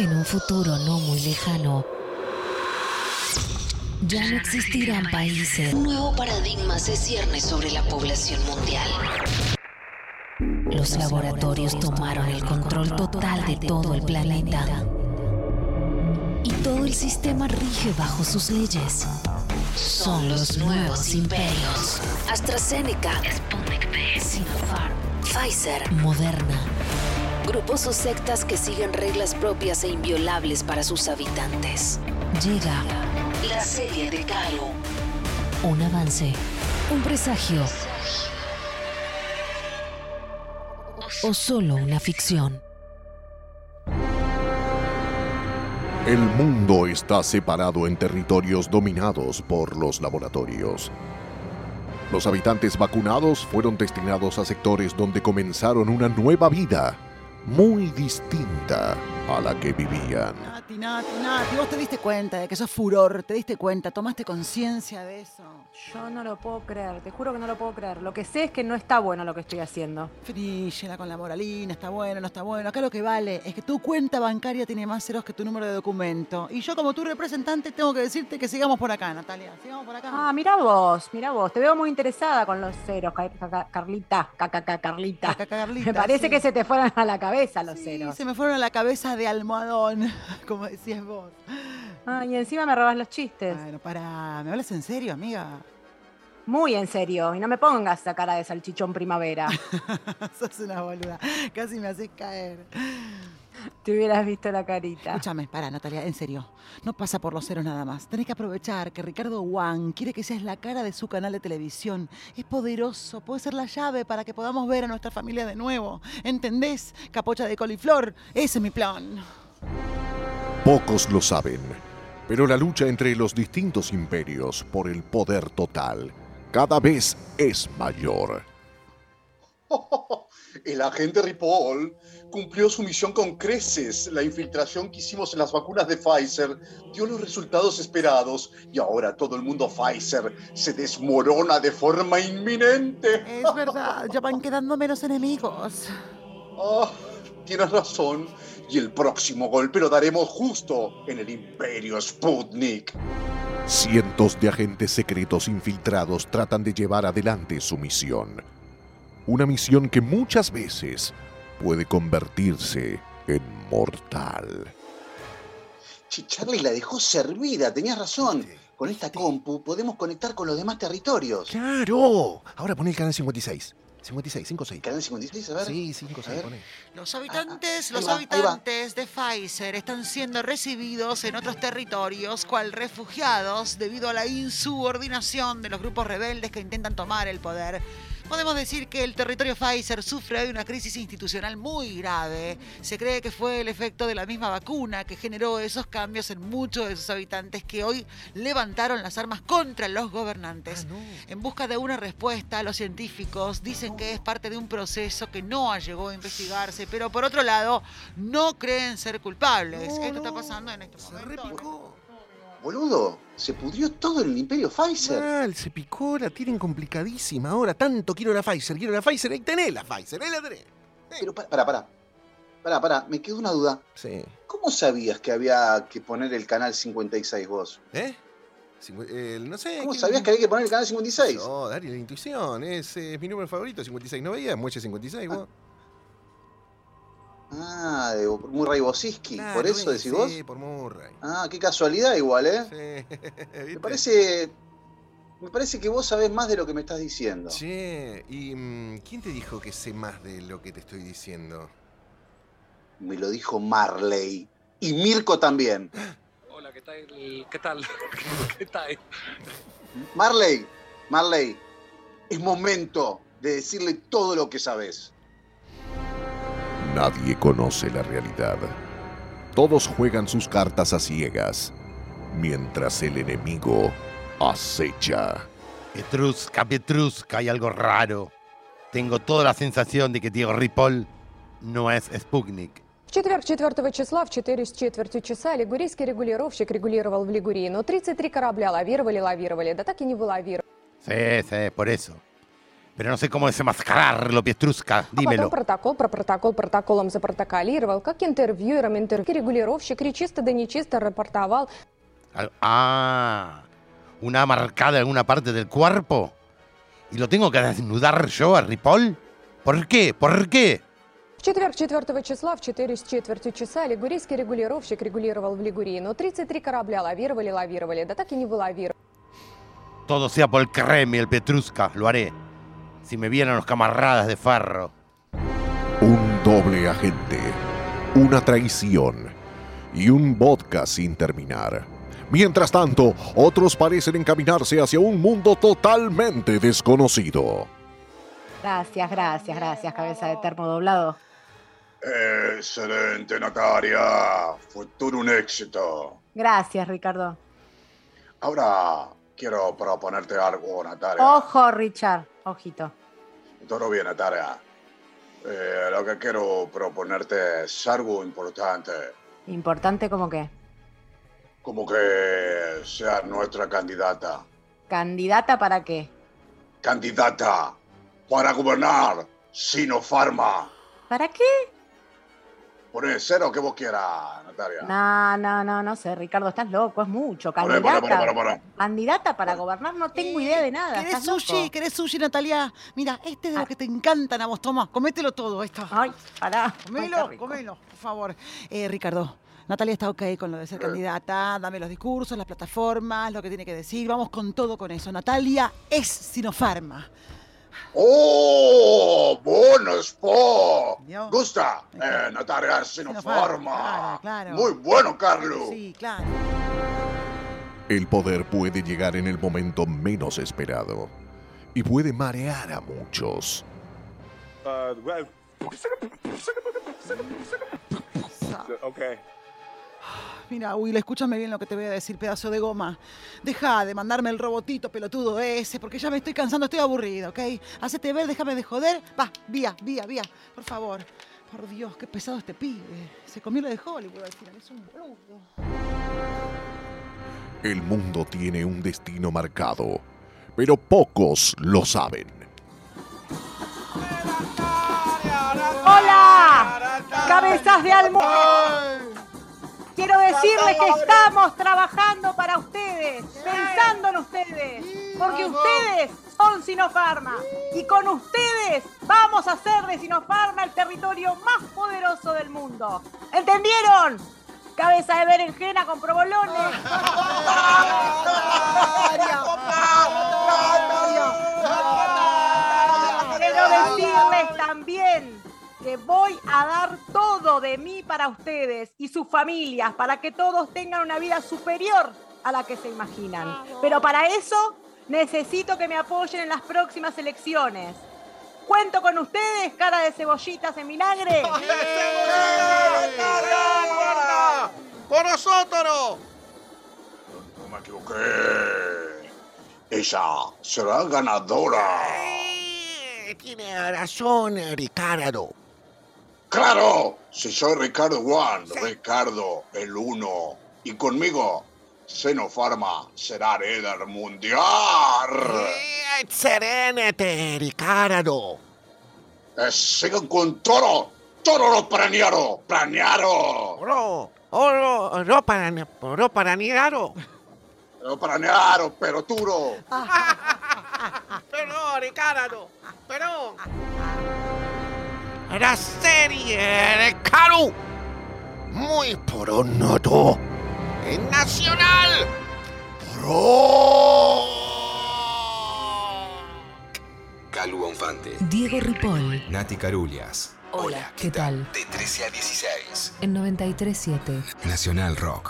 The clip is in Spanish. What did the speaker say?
En un futuro no muy lejano, ya no existirán países. Un nuevo paradigma se cierne sobre la población mundial. Los laboratorios tomaron el control total de todo el planeta. Y todo el sistema rige bajo sus leyes. Son los nuevos imperios. AstraZeneca, Sputnik V, Sinopharm, Pfizer, Moderna, grupos o sectas que siguen reglas propias e inviolables para sus habitantes. llega La serie de Caro. un avance, un presagio o solo una ficción. El mundo está separado en territorios dominados por los laboratorios. Los habitantes vacunados fueron destinados a sectores donde comenzaron una nueva vida, muy distinta a la que vivían. Nati, Nati, Nati, vos te diste cuenta de que sos furor, te diste cuenta, tomaste conciencia de eso. Yo no lo puedo creer, te juro que no lo puedo creer. Lo que sé es que no está bueno lo que estoy haciendo. Frígela con la moralina, está bueno, no está bueno. Acá lo que vale es que tu cuenta bancaria tiene más ceros que tu número de documento. Y yo como tu representante tengo que decirte que sigamos por acá, Natalia. Sigamos por acá. Ah, mira vos, mira vos. Te veo muy interesada con los ceros, Ca- ca- ca- Carlita. ca- ca- ca- Carlita. Carlita, Me parece sí. que se te fueron a la cabeza los Sí, ceros. se me fueron a la cabeza de almohadón, como decías vos. Ah, y encima me robas los chistes. Bueno, para, ¿me hablas en serio, amiga? Muy en serio. Y no me pongas esa cara de salchichón primavera. Sos una boluda. Casi me haces caer. Te hubieras visto la carita. Escúchame, para, Natalia, en serio. No pasa por los ceros nada más. Tenés que aprovechar que Ricardo Wang quiere que seas la cara de su canal de televisión. Es poderoso, puede ser la llave para que podamos ver a nuestra familia de nuevo. ¿Entendés? Capocha de coliflor, ese es mi plan. Pocos lo saben, pero la lucha entre los distintos imperios por el poder total cada vez es mayor. El agente Ripoll cumplió su misión con creces. La infiltración que hicimos en las vacunas de Pfizer dio los resultados esperados y ahora todo el mundo Pfizer se desmorona de forma inminente. Es verdad, ya van quedando menos enemigos. Ah, tienes razón. Y el próximo golpe lo daremos justo en el Imperio Sputnik. Cientos de agentes secretos infiltrados tratan de llevar adelante su misión. Una misión que muchas veces puede convertirse en mortal. Che, Charlie la dejó servida, tenías razón. Con esta compu podemos conectar con los demás territorios. ¡Claro! Ahora poné el canal 56. 56, 56. Canal 56, a ver. Sí, A 56, ver. poné. Los habitantes, Ah, ah, los va. habitantes de Pfizer están siendo recibidos en otros territorios cual refugiados debido a la insubordinación de los grupos rebeldes que intentan tomar el poder. Podemos decir que el territorio Pfizer sufre hoy una crisis institucional muy grave. Se cree que fue el efecto de la misma vacuna que generó esos cambios en muchos de sus habitantes que hoy levantaron las armas contra los gobernantes. En busca de una respuesta, los científicos dicen que es parte de un proceso que no llegó a investigarse, pero por otro lado, no creen ser culpables. Esto está pasando en este momento. Boludo, se pudrió todo en el Imperio Pfizer. Mal, se picó, la tienen complicadísima. Ahora tanto quiero la Pfizer, quiero la Pfizer, ahí tenés la Pfizer, ahí la tenés. Pero para, para. Para, para, me quedó una duda. Sí. ¿Cómo sabías que había que poner el canal 56 vos? ¿Eh? Cincu- no sé. ¿Cómo ¿quién- sabías que había que poner el canal 56? No, Dari, la intuición. Es, eh, mi número favorito, 56. ¿No veías? Muelle 56, vos. Ah, de Murray Bosiski, Claro, por eso decís vos. Sí, por Murray. Ah, qué casualidad igual, ¿eh? Sí, Me parece. Me parece que vos sabés más de lo que me estás diciendo. Che, ¿y mm, quién te dijo que sé más de lo que te estoy diciendo? Me lo dijo Marley. Y Mirko también. Hola, ¿qué tal? ¿Qué tal? ¿Qué tal? Marley, Marley, es momento de decirle todo lo que sabes. Nadie conoce la realidad. Todos juegan sus cartas a ciegas, mientras el enemigo acecha. Petrusca, Petrusca, hay algo raro. Tengo toda la sensación de que Diego Ripoll no es Sputnik. В четверг 4 числа в 4 с четвертью часа лигурийский регулировщик регулировал в Лигурии, но 33 корабля лавировали, лавировали, да так и не вылавировали. Sí, sí, por eso. Pero no sé cómo desenmascararlo, Pietrusca. А Dímelo. потом протокол про протокол протоколом запротоколировал, как интервьюером интервью, регулировщик, чисто да нечисто рапортовал. Al- Ah, una marcada en alguna parte del cuerpo. ¿Y lo tengo que desnudar yo a Ripoll? ¿Por qué? ¿Por qué? В четверг 4 числа в 4 с четвертью часа лигурийский регулировщик регулировал в Лигурии, но 33 корабля лавировали, лавировали, да так и не вылавировали. Todo sea por el creme, el Petrusca, lo haré. Si me vieran los camaradas de Farro. Un doble agente, una traición y un vodka sin terminar. Mientras tanto, otros parecen encaminarse hacia un mundo totalmente desconocido. Gracias, gracias, gracias, cabeza de termo doblado. Excelente, Natalia. Fue todo un éxito. Gracias, Ricardo. Ahora quiero proponerte algo, Natalia. Ojo, Richard. Ojito. Todo bien, Natalia. Eh, lo que quiero proponerte es algo importante. Importante como que. Como que sea nuestra candidata. ¿Candidata para qué? Candidata para gobernar Sinopharma. ¿Para qué? Poné cero que vos quieras, Natalia. No, no, no, no sé, Ricardo, estás loco, es mucho. Candidata. poné, poné, poné, poné. Candidata para gobernar, no tengo idea de nada. ¿Querés ¿estás sushi? loco? ¿Querés sushi, Natalia? Mira, este es de los que te encantan a vos. Toma, comételo todo. Esto. Ay, pará. Comelo, Ay, comelo, por favor. Eh, Ricardo, Natalia está ok con lo de ser candidata. Dame los discursos, las plataformas, lo que tiene que decir. Vamos con todo con eso. Natalia es Sinopharma. ¡Oh! ¡Bonus po! Dios. Gusta. Eh, Natalia Sinopharma. Claro, claro. Muy bueno, Carlos. Sí, claro. El poder puede llegar en el momento menos esperado y puede marear a muchos. Okay. Mira, Will, escúchame bien lo que te voy a decir, pedazo de goma. Deja de mandarme el robotito pelotudo ese, porque ya me estoy cansando, estoy aburrido, ¿ok? Hacete ver, déjame de joder. Va, vía, vía, vía, por favor. Por Dios, qué pesado este pibe. Se comió lo de Hollywood al final, es un boludo. El mundo tiene un destino marcado, pero pocos lo saben. ¡Hola! ¡Cabezas de almohada! Quiero decirles que estamos trabajando para ustedes, pensando en ustedes, porque ustedes son Sinopharma y con ustedes vamos a hacer de Sinopharma el territorio más poderoso del mundo. ¿Entendieron? Cabeza de berenjena con provolones. voy a dar todo de mí para ustedes y sus familias, para que todos tengan una vida superior a la que se imaginan. Pero para eso necesito que me apoyen en las próximas elecciones. Cuento con ustedes, cara de cebollitas en vinagre. ¡Con nosotros! No me equivoqué. Ella será ganadora. Eh, Tiene razón, Ricardo. ¡Claro! Si soy Ricardo One, Ricardo el Uno. Y conmigo, Sinopharma será líder mundial. Serénate, Ricardo. Eh, sigan con todo. Todo lo planeado. Planeado. No, oh, no, no para, no para Ricardo. Lo planeado, pero duro. Perdón, Ricardo. Perdón. La serie de Caru. Muy pronto. En Nacional. Pro. Calu Bonfante, Diego Ripoll. Nati Carulias. Hola, ¿qué tal? De 13 a 16. En 93.7. Nacional Rock.